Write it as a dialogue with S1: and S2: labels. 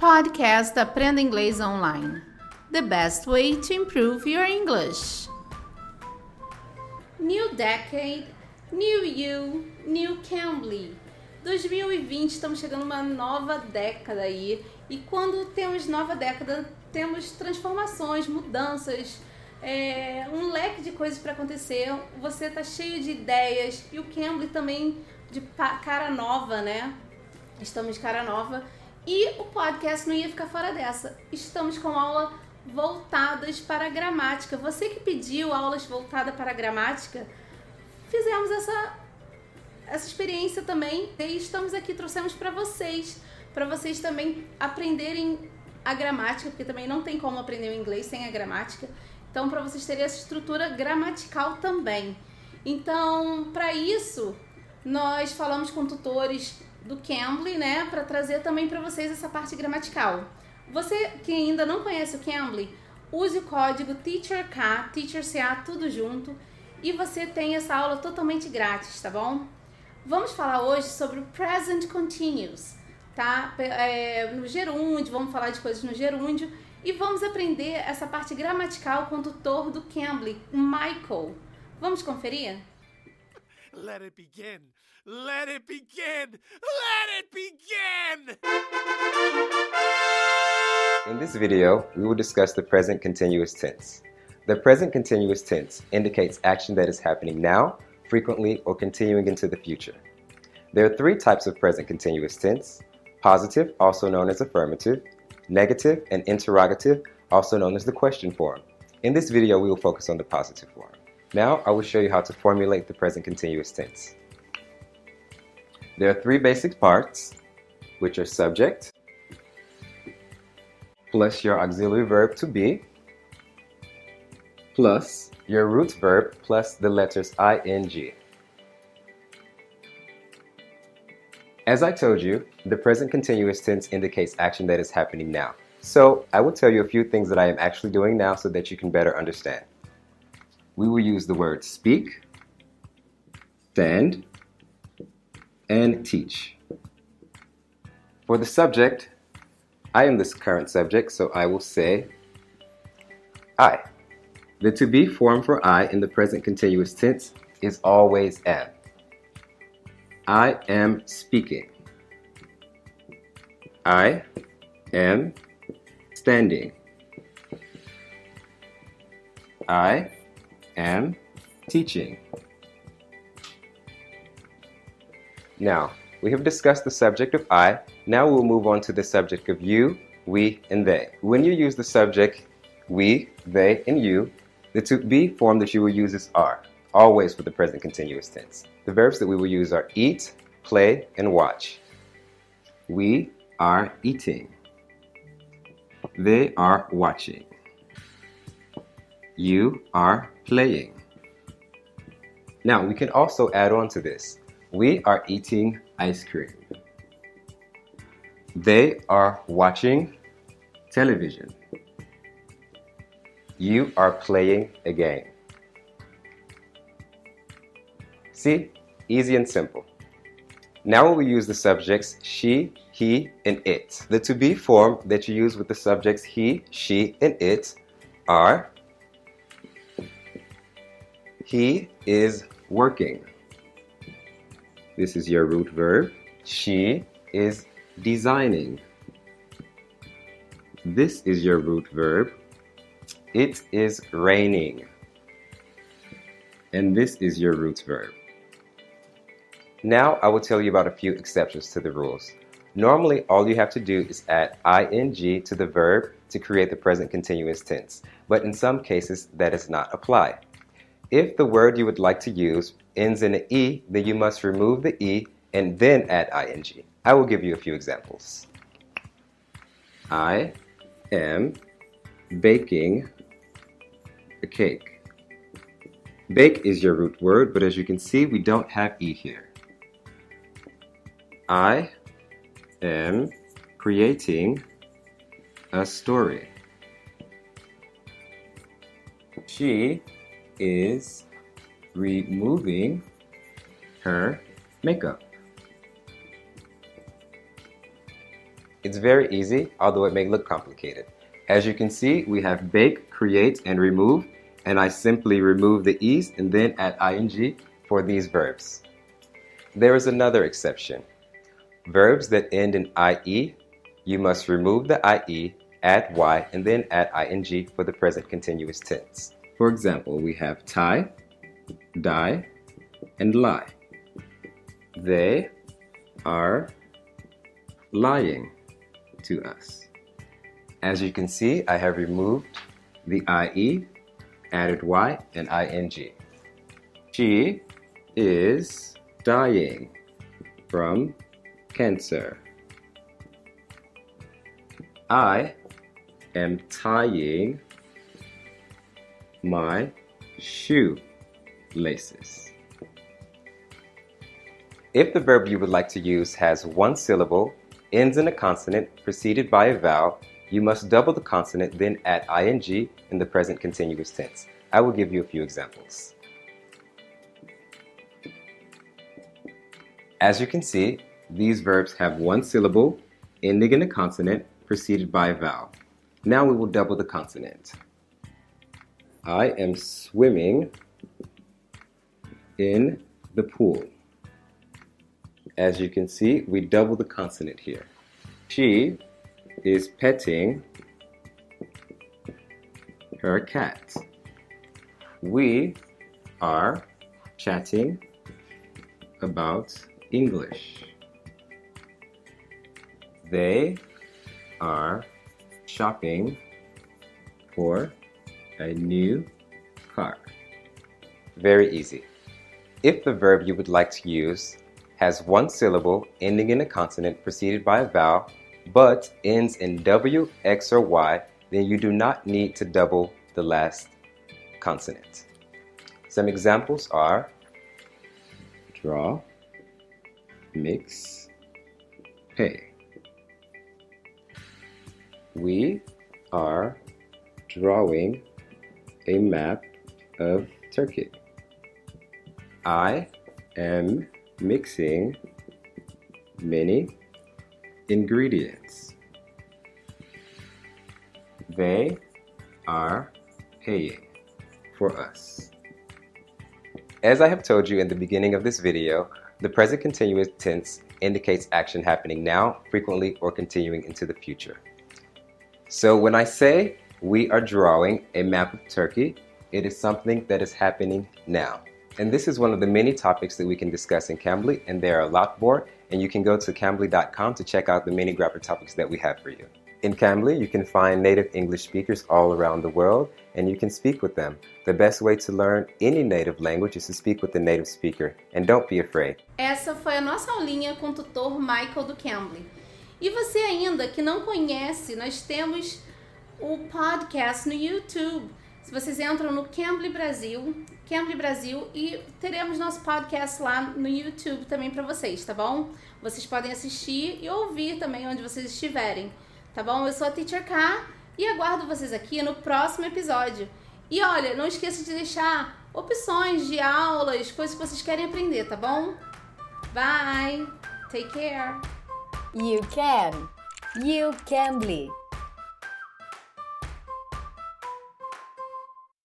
S1: Podcast Aprenda Inglês Online. The best way to improve your English. New decade, new you, new Cambly. 2020, estamos chegando uma nova década aí. E quando temos nova década, temos transformações, mudanças, é, um leque de coisas para acontecer. Você tá cheio de ideias e o Cambly também de cara nova, né? Estamos cara nova e o podcast não ia ficar fora dessa. Estamos com aula voltadas para a gramática. Você que pediu aulas voltadas para a gramática, fizemos essa essa experiência também e estamos aqui trouxemos para vocês, para vocês também aprenderem a gramática, porque também não tem como aprender o inglês sem a gramática. Então, para vocês terem essa estrutura gramatical também. Então, para isso, nós falamos com tutores do Cambly, né, para trazer também para vocês essa parte gramatical. Você que ainda não conhece o Cambly, use o código TEACHERK, TEACHERCA, tudo junto, e você tem essa aula totalmente grátis, tá bom? Vamos falar hoje sobre o Present Continuous, tá? É, no gerúndio, vamos falar de coisas no gerúndio e vamos aprender essa parte gramatical com o tutor do Cambly, Michael. Vamos conferir?
S2: Let it begin. Let it begin. Let it begin.
S3: In this video, we will discuss the present continuous tense. The present continuous tense indicates action that is happening now, frequently, or continuing into the future. There are three types of present continuous tense positive, also known as affirmative, negative, and interrogative, also known as the question form. In this video, we will focus on the positive form. Now, I will show you how to formulate the present continuous tense. There are three basic parts, which are subject, plus your auxiliary verb to be, plus your root verb plus the letters ing. As I told you, the present continuous tense indicates action that is happening now. So I will tell you a few things that I am actually doing now so that you can better understand. We will use the words speak, stand, and teach. For the subject, I am this current subject, so I will say I. The to be form for I in the present continuous tense is always am. I am speaking. I am standing. I am teaching. Now, we have discussed the subject of I. Now we'll move on to the subject of you, we, and they. When you use the subject we, they, and you, the to be form that you will use is are always for the present continuous tense. The verbs that we will use are eat, play, and watch. We are eating. They are watching. You are playing. Now, we can also add on to this. We are eating ice cream. They are watching television. You are playing a game. See? Easy and simple. Now we use the subjects she, he, and it. The to be form that you use with the subjects he, she, and it are He is working. This is your root verb. She is designing. This is your root verb. It is raining. And this is your root verb. Now I will tell you about a few exceptions to the rules. Normally, all you have to do is add ing to the verb to create the present continuous tense, but in some cases that does not apply. If the word you would like to use ends in an e, then you must remove the e and then add ing. I will give you a few examples. I am baking a cake. Bake is your root word, but as you can see, we don't have e here. I am creating a story. She is removing her makeup. It's very easy, although it may look complicated. As you can see, we have bake, create, and remove, and I simply remove the e's and then add ing for these verbs. There is another exception. Verbs that end in ie, you must remove the ie, add y, and then add ing for the present continuous tense. For example, we have tie, die, and lie. They are lying to us. As you can see, I have removed the IE, added Y and ING. She is dying from cancer. I am tying my shoe laces. If the verb you would like to use has one syllable, ends in a consonant preceded by a vowel, you must double the consonant, then add ing in the present continuous tense. I will give you a few examples. As you can see, these verbs have one syllable, ending in a consonant, preceded by a vowel. Now we will double the consonant. I am swimming in the pool. As you can see, we double the consonant here. She is petting her cat. We are chatting about English. They are shopping for a new car. Very easy. If the verb you would like to use has one syllable ending in a consonant preceded by a vowel, but ends in W, X, or Y, then you do not need to double the last consonant. Some examples are draw, mix, pay. We are drawing a map of Turkey. I am mixing many ingredients. They are paying for us. As I have told you in the beginning of this video, the present continuous tense indicates action happening now, frequently, or continuing into the future. So when I say we are drawing a map of Turkey, it is something that is happening now. And this is one of the many topics that we can discuss in Cambly, and there are a lot more, and you can go to cambly.com to check out the many grammar topics that we have for you. In Cambly, you can find native English speakers all around the world, and you can speak with them. The best way to learn any native language is to speak with the native speaker, and don't be afraid.
S1: Essa foi a nossa aulinha com o tutor Michael do Cambly. E você ainda que não conhece, nós temos o podcast no YouTube. Se vocês entram no Cambly Brasil, Cambly Brasil e teremos nosso podcast lá no YouTube também para vocês, tá bom? Vocês podem assistir e ouvir também onde vocês estiverem, tá bom? Eu sou a Teacher K e aguardo vocês aqui no próximo episódio. E olha, não esqueça de deixar opções de aulas, coisas que vocês querem aprender, tá bom? Bye. Take care.
S4: You can. You can.